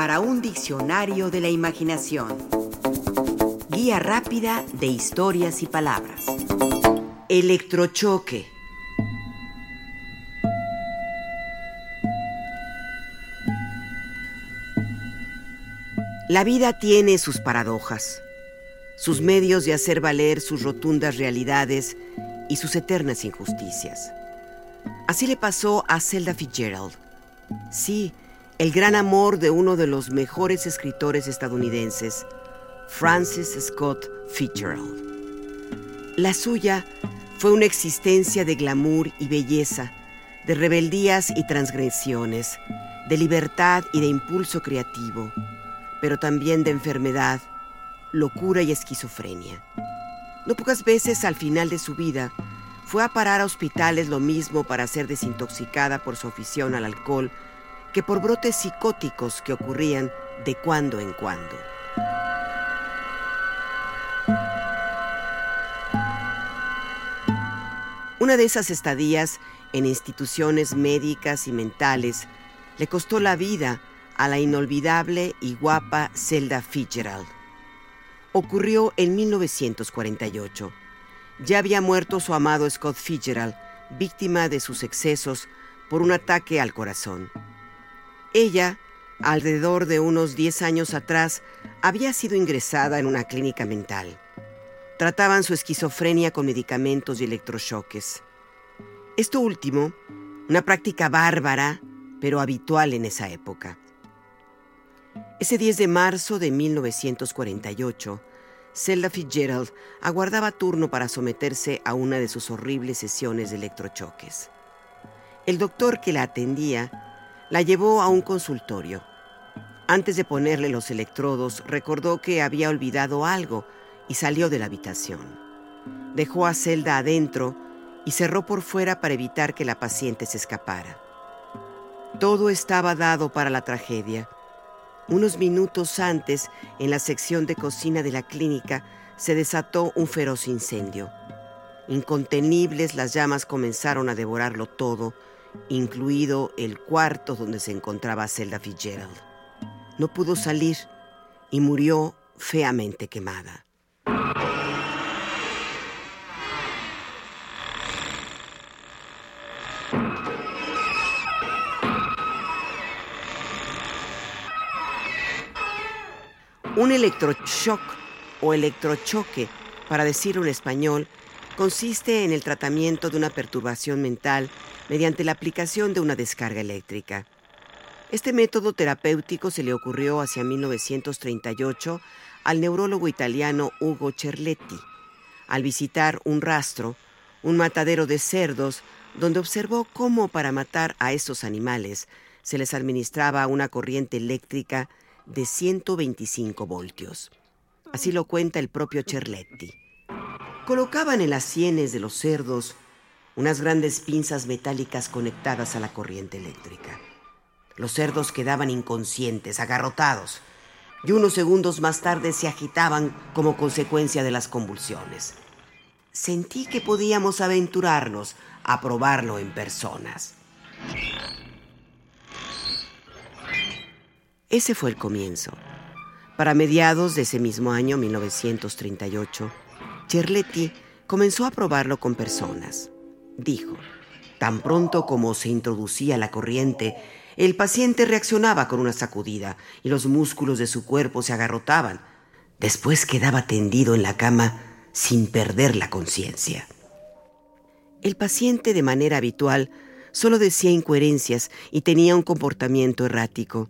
para un diccionario de la imaginación. Guía rápida de historias y palabras. Electrochoque. La vida tiene sus paradojas, sus medios de hacer valer sus rotundas realidades y sus eternas injusticias. Así le pasó a Zelda Fitzgerald. Sí, el gran amor de uno de los mejores escritores estadounidenses, Francis Scott Fitzgerald. La suya fue una existencia de glamour y belleza, de rebeldías y transgresiones, de libertad y de impulso creativo, pero también de enfermedad, locura y esquizofrenia. No pocas veces al final de su vida fue a parar a hospitales lo mismo para ser desintoxicada por su afición al alcohol que por brotes psicóticos que ocurrían de cuando en cuando. Una de esas estadías en instituciones médicas y mentales le costó la vida a la inolvidable y guapa Zelda Fitzgerald. Ocurrió en 1948. Ya había muerto su amado Scott Fitzgerald, víctima de sus excesos por un ataque al corazón. Ella, alrededor de unos 10 años atrás, había sido ingresada en una clínica mental. Trataban su esquizofrenia con medicamentos y electrochoques. Esto último, una práctica bárbara, pero habitual en esa época. Ese 10 de marzo de 1948, Zelda Fitzgerald aguardaba turno para someterse a una de sus horribles sesiones de electrochoques. El doctor que la atendía la llevó a un consultorio. Antes de ponerle los electrodos, recordó que había olvidado algo y salió de la habitación. Dejó a Zelda adentro y cerró por fuera para evitar que la paciente se escapara. Todo estaba dado para la tragedia. Unos minutos antes, en la sección de cocina de la clínica, se desató un feroz incendio. Incontenibles las llamas comenzaron a devorarlo todo, incluido el cuarto donde se encontraba Zelda Fitzgerald. No pudo salir y murió feamente quemada. Un electroshock o electrochoque, para decirlo en español, consiste en el tratamiento de una perturbación mental mediante la aplicación de una descarga eléctrica. Este método terapéutico se le ocurrió hacia 1938 al neurólogo italiano Ugo Cerletti, al visitar un rastro, un matadero de cerdos, donde observó cómo para matar a esos animales se les administraba una corriente eléctrica de 125 voltios. Así lo cuenta el propio Cerletti. Colocaban en las sienes de los cerdos unas grandes pinzas metálicas conectadas a la corriente eléctrica. Los cerdos quedaban inconscientes, agarrotados, y unos segundos más tarde se agitaban como consecuencia de las convulsiones. Sentí que podíamos aventurarnos a probarlo en personas. Ese fue el comienzo. Para mediados de ese mismo año, 1938, Cherletti comenzó a probarlo con personas dijo. Tan pronto como se introducía la corriente, el paciente reaccionaba con una sacudida y los músculos de su cuerpo se agarrotaban. Después quedaba tendido en la cama sin perder la conciencia. El paciente de manera habitual solo decía incoherencias y tenía un comportamiento errático.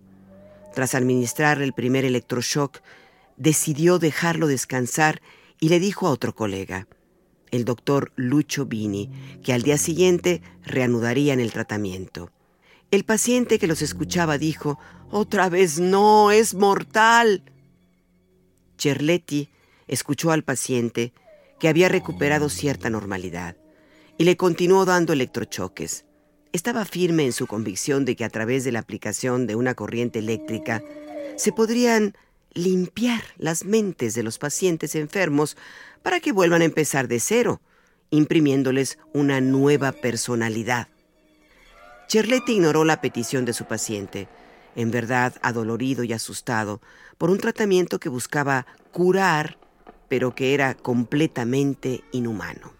Tras administrar el primer electroshock, decidió dejarlo descansar y le dijo a otro colega, el doctor Lucho Bini, que al día siguiente reanudarían el tratamiento. El paciente que los escuchaba dijo, Otra vez no, es mortal. Cherletti escuchó al paciente, que había recuperado cierta normalidad, y le continuó dando electrochoques. Estaba firme en su convicción de que a través de la aplicación de una corriente eléctrica se podrían limpiar las mentes de los pacientes enfermos para que vuelvan a empezar de cero, imprimiéndoles una nueva personalidad. Cherletti ignoró la petición de su paciente. en verdad adolorido y asustado por un tratamiento que buscaba curar, pero que era completamente inhumano.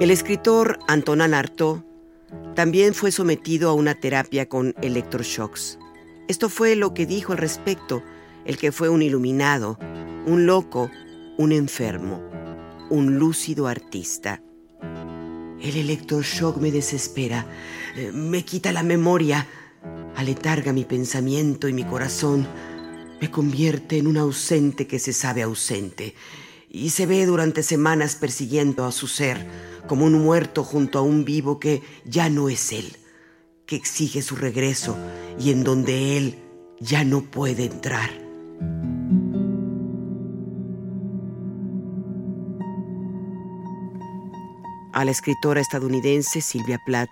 El escritor Antonin Artaud también fue sometido a una terapia con electroshocks. Esto fue lo que dijo al respecto el que fue un iluminado, un loco, un enfermo, un lúcido artista. El electroshock me desespera, eh, me quita la memoria, aletarga mi pensamiento y mi corazón, me convierte en un ausente que se sabe ausente y se ve durante semanas persiguiendo a su ser como un muerto junto a un vivo que ya no es él, que exige su regreso y en donde él ya no puede entrar. A la escritora estadounidense Sylvia Plath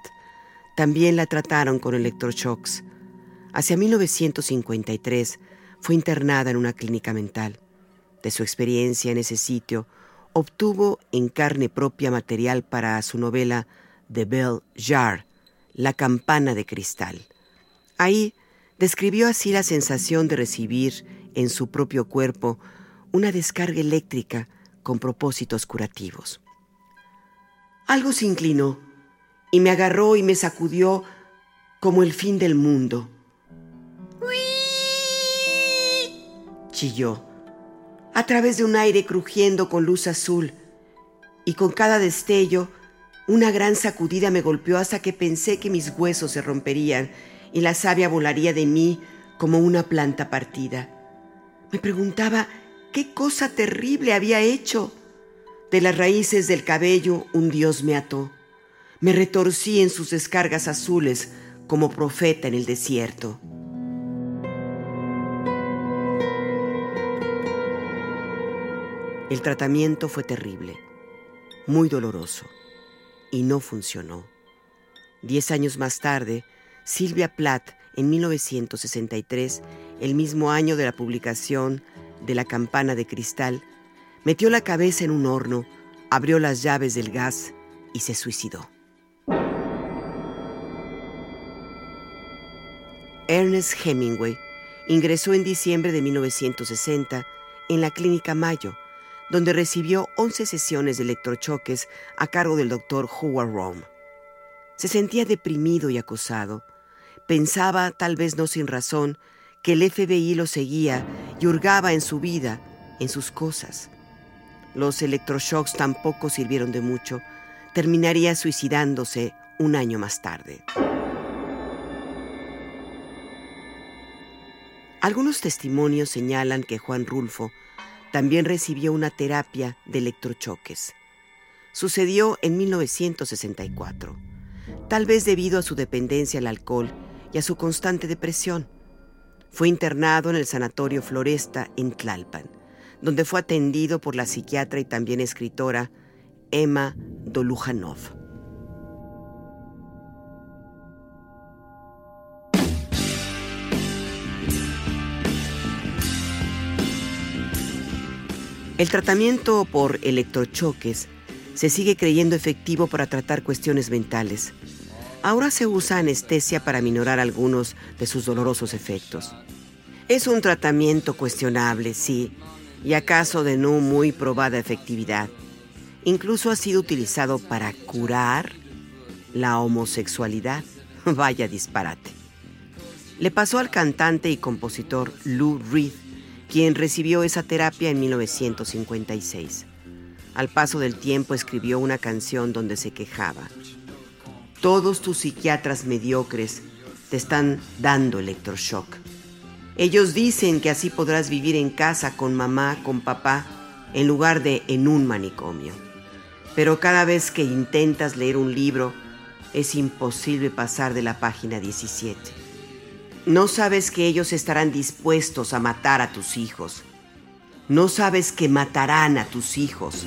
también la trataron con electroshocks. Hacia 1953 fue internada en una clínica mental. De su experiencia en ese sitio, obtuvo en carne propia material para su novela The Bell Jar, La campana de cristal. Ahí describió así la sensación de recibir en su propio cuerpo una descarga eléctrica con propósitos curativos. Algo se inclinó y me agarró y me sacudió como el fin del mundo. Chilló, a través de un aire crujiendo con luz azul, y con cada destello, una gran sacudida me golpeó hasta que pensé que mis huesos se romperían y la savia volaría de mí como una planta partida. Me preguntaba qué cosa terrible había hecho. De las raíces del cabello un dios me ató. Me retorcí en sus descargas azules como profeta en el desierto. El tratamiento fue terrible, muy doloroso, y no funcionó. Diez años más tarde, Silvia Plath, en 1963, el mismo año de la publicación de La campana de cristal, Metió la cabeza en un horno, abrió las llaves del gas y se suicidó. Ernest Hemingway ingresó en diciembre de 1960 en la Clínica Mayo, donde recibió 11 sesiones de electrochoques a cargo del doctor Howard Rome. Se sentía deprimido y acosado. Pensaba, tal vez no sin razón, que el FBI lo seguía y hurgaba en su vida, en sus cosas. Los electroshocks tampoco sirvieron de mucho. Terminaría suicidándose un año más tarde. Algunos testimonios señalan que Juan Rulfo también recibió una terapia de electrochoques. Sucedió en 1964, tal vez debido a su dependencia al alcohol y a su constante depresión. Fue internado en el Sanatorio Floresta en Tlalpan donde fue atendido por la psiquiatra y también escritora Emma Dolujanov. El tratamiento por electrochoques se sigue creyendo efectivo para tratar cuestiones mentales. Ahora se usa anestesia para minorar algunos de sus dolorosos efectos. Es un tratamiento cuestionable, sí, y acaso de no muy probada efectividad. Incluso ha sido utilizado para curar la homosexualidad. Vaya disparate. Le pasó al cantante y compositor Lou Reed, quien recibió esa terapia en 1956. Al paso del tiempo escribió una canción donde se quejaba. Todos tus psiquiatras mediocres te están dando electroshock. Ellos dicen que así podrás vivir en casa con mamá, con papá, en lugar de en un manicomio. Pero cada vez que intentas leer un libro, es imposible pasar de la página 17. No sabes que ellos estarán dispuestos a matar a tus hijos. No sabes que matarán a tus hijos.